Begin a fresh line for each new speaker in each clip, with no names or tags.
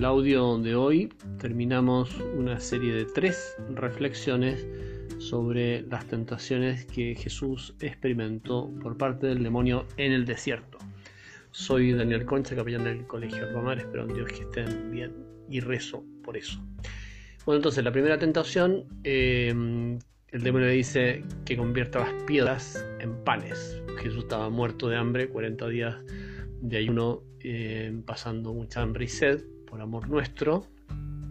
el audio de hoy terminamos una serie de tres reflexiones sobre las tentaciones que Jesús experimentó por parte del demonio en el desierto. Soy Daniel Concha, capellán del Colegio Albamar, espero en Dios que estén bien y rezo por eso. Bueno, entonces la primera tentación, eh, el demonio le dice que convierta las piedras en panes. Jesús estaba muerto de hambre, 40 días de ayuno, eh, pasando mucha hambre y sed por amor nuestro.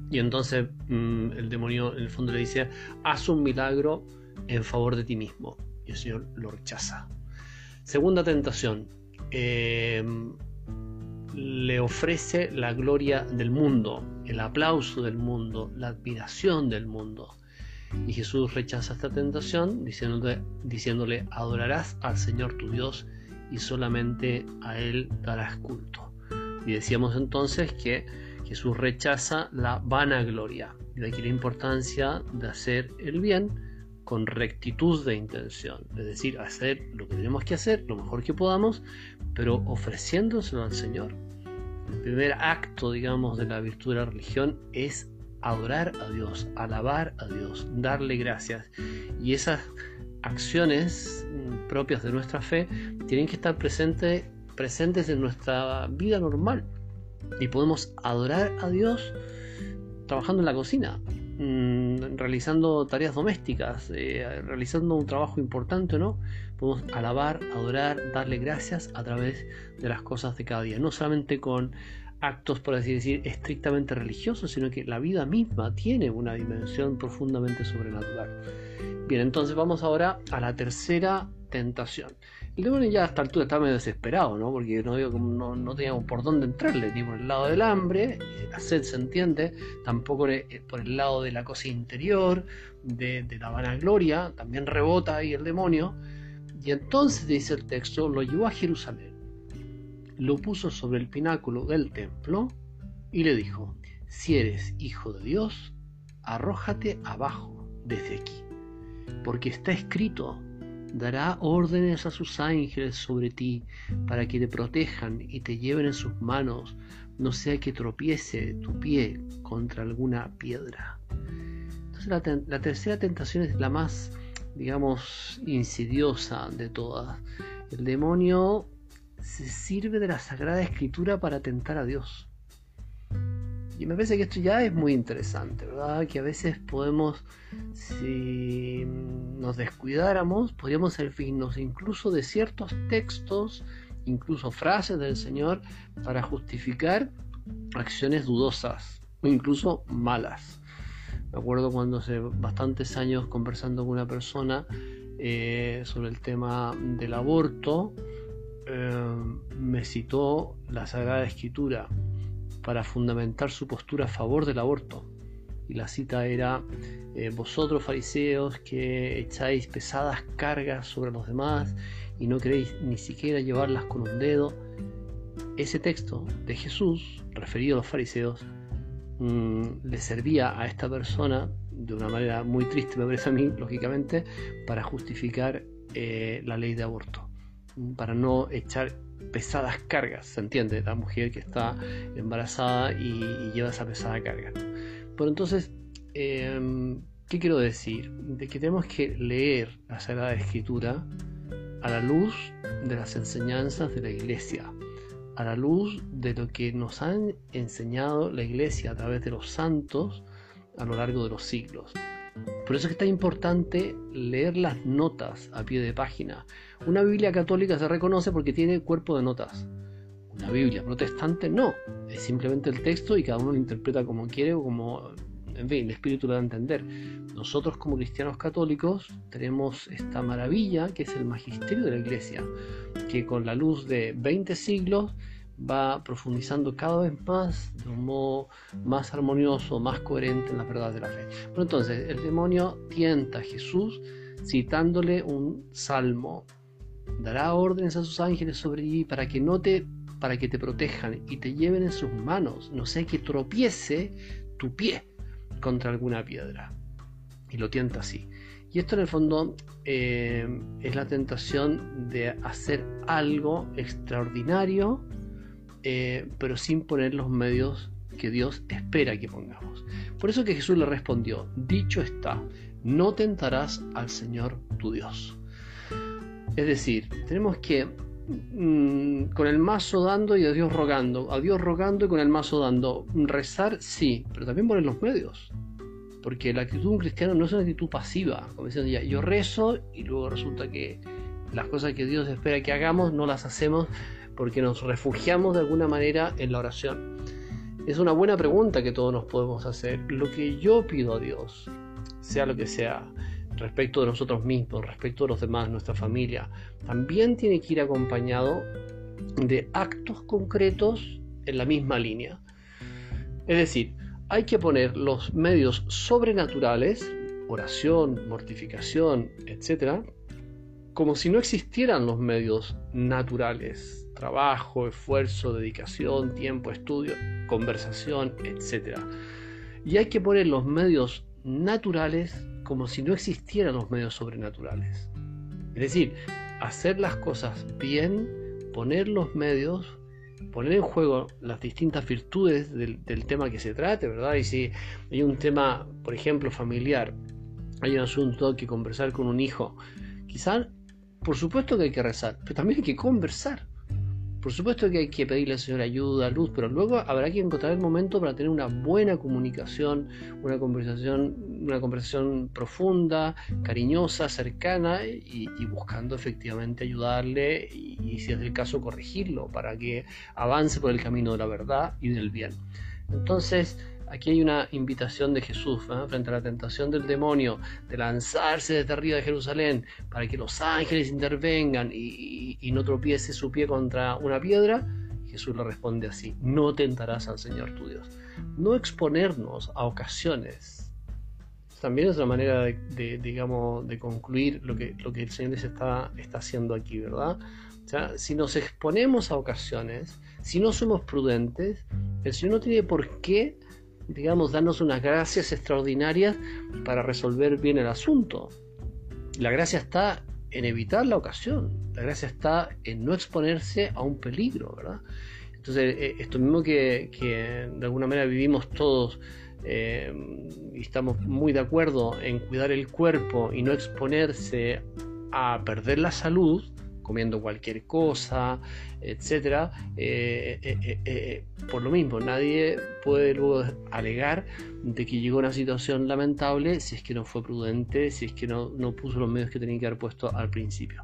Y entonces mm, el demonio en el fondo le dice, haz un milagro en favor de ti mismo. Y el Señor lo rechaza. Segunda tentación, eh, le ofrece la gloria del mundo, el aplauso del mundo, la admiración del mundo. Y Jesús rechaza esta tentación diciéndole, diciéndole, adorarás al Señor tu Dios y solamente a Él darás culto. Y decíamos entonces que Jesús rechaza la vanagloria. De aquí la importancia de hacer el bien con rectitud de intención. Es decir, hacer lo que tenemos que hacer, lo mejor que podamos, pero ofreciéndoselo al Señor. El primer acto, digamos, de la virtud de la religión es adorar a Dios, alabar a Dios, darle gracias. Y esas acciones propias de nuestra fe tienen que estar presentes, presentes en nuestra vida normal. Y podemos adorar a Dios trabajando en la cocina, mm, realizando tareas domésticas, eh, realizando un trabajo importante, ¿no? Podemos alabar, adorar, darle gracias a través de las cosas de cada día, no solamente con actos, por así decir, estrictamente religiosos, sino que la vida misma tiene una dimensión profundamente sobrenatural. Bien, entonces vamos ahora a la tercera tentación. El demonio ya a esta altura está medio desesperado, ¿no? Porque no, no, no teníamos por dónde entrarle, ni por el lado del hambre, eh, la sed se entiende, tampoco eh, por el lado de la cosa interior, de, de la vanagloria, también rebota ahí el demonio. Y entonces, dice el texto, lo llevó a Jerusalén lo puso sobre el pináculo del templo y le dijo, si eres hijo de Dios, arrójate abajo desde aquí, porque está escrito, dará órdenes a sus ángeles sobre ti para que te protejan y te lleven en sus manos, no sea que tropiece tu pie contra alguna piedra. Entonces la, tercera tentación es la más, digamos, insidiosa de todas. El demonio se sirve de la Sagrada Escritura para tentar a Dios. Y me parece que esto ya es muy interesante, ¿verdad? Que a veces podemos, si nos descuidáramos, podríamos servirnos incluso de ciertos textos, incluso frases del Señor, para justificar acciones dudosas o incluso malas. Me acuerdo cuando hace bastantes años conversando con una persona eh, sobre el tema del aborto, Em, me citó la Sagrada Escritura para fundamentar su postura a favor del aborto. Y la cita era, eh, vosotros fariseos que echáis pesadas cargas sobre los demás y no queréis ni siquiera llevarlas con un dedo. Ese texto de Jesús, referido a los fariseos, mm, le servía a esta persona de una manera muy triste, me parece a mí, lógicamente, para justificar eh, la ley de aborto para no echar pesadas cargas, ¿se entiende? La mujer que está embarazada y, lleva esa pesada carga. Pero entonces, em, ¿qué quiero decir? De que tenemos que leer la Sagrada Escritura a la luz de las enseñanzas de la iglesia, a la luz de lo que nos han enseñado la iglesia a través de los santos a lo largo de los siglos. Por eso es que está importante leer las notas a pie de página. Una Biblia católica se reconoce porque tiene cuerpo de notas. Una Biblia protestante no. Es simplemente el texto y cada uno lo interpreta como quiere o como, en fin, el espíritu lo da a entender. Nosotros como cristianos católicos tenemos esta maravilla que es el magisterio de la iglesia, que con la luz de 20 siglos va profundizando cada vez más de un modo más armonioso, más coherente en la verdad de la fe. Pero entonces el demonio tienta a Jesús citándole un salmo. Dará órdenes a sus ángeles sobre ti para que no te para que te protejan y te lleven en sus manos, no sea que tropiece tu pie contra alguna piedra. Y lo tienta así. Y esto en el fondo eh, es la tentación de hacer algo extraordinario eh, pero sin poner los medios que Dios espera que pongamos. Por eso que Jesús le respondió, dicho está, no tentarás al Señor tu Dios. Es decir, tenemos que mm, con el mazo dando y a Dios rogando, a Dios rogando y con el mazo dando, rezar sí, pero también poner los medios. Porque la actitud de un cristiano no es una actitud pasiva, como diciendo ya, yo rezo y luego resulta que las cosas que Dios espera que hagamos no las hacemos porque nos refugiamos de alguna manera en la oración. Es una buena pregunta que todos nos podemos hacer. Lo que yo pido a Dios, sea lo que sea, respecto de nosotros mismos, respecto de los demás, nuestra familia, también tiene que ir acompañado de actos concretos en la misma línea. Es decir, hay que poner los medios sobrenaturales, oración, mortificación, etc., como si no existieran los medios naturales, trabajo, esfuerzo, dedicación, tiempo, estudio, conversación, etc. Y hay que poner los medios naturales como si no existieran los medios sobrenaturales. Es decir, hacer las cosas bien, poner los medios, poner en juego las distintas virtudes del, tema que se trate, ¿verdad? Y si hay un tema, por ejemplo, familiar, hay un asunto que conversar con un hijo, quizás, por supuesto que hay que rezar, pero también hay que conversar. Por supuesto que hay que pedirle al Señor ayuda, luz, pero luego habrá que encontrar el momento para tener una buena comunicación, una conversación, una conversación profunda, cariñosa, cercana y, buscando efectivamente ayudarle y, si es el caso, corregirlo para que avance por el camino de la verdad y del bien. Entonces, Aquí hay una invitación de Jesús frente a la tentación del demonio de lanzarse desde arriba de Jerusalén para que los ángeles intervengan y, no tropiece su pie contra una piedra. Jesús le responde así, no tentarás al Señor tu Dios. No exponernos a ocasiones. También es una manera de, digamos, de concluir lo que, lo que el Señor está, está haciendo aquí, ¿verdad? O sea, si nos exponemos a ocasiones, si no somos prudentes, el Señor no tiene por qué digamos, darnos unas gracias extraordinarias para resolver bien el asunto. La gracia está en evitar la ocasión, la gracia está en no exponerse a un peligro, ¿verdad? Entonces, eh, esto mismo que, de alguna manera vivimos todos eh, y estamos muy de acuerdo en cuidar el cuerpo y no exponerse a perder la salud, comiendo cualquier cosa, etcétera, eh, eh, eh, por lo mismo, nadie puede luego alegar de que llegó a una situación lamentable si es que no fue prudente, si es que no, no puso los medios que tenía que haber puesto al principio.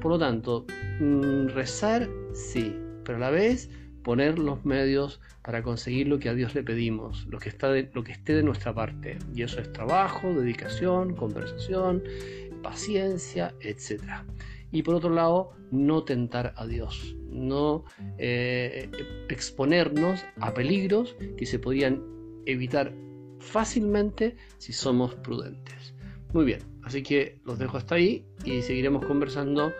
Por lo tanto, mm, rezar sí, pero a la vez poner los medios para conseguir lo que a Dios le pedimos, lo que, está lo que esté de nuestra parte. Y eso es trabajo, dedicación, conversación, paciencia, etcétera y por otro lado no tentar a Dios, no eh, exponernos a peligros que se podrían evitar fácilmente si somos prudentes. Muy bien, así que los dejo hasta ahí y seguiremos conversando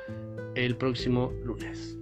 el próximo lunes.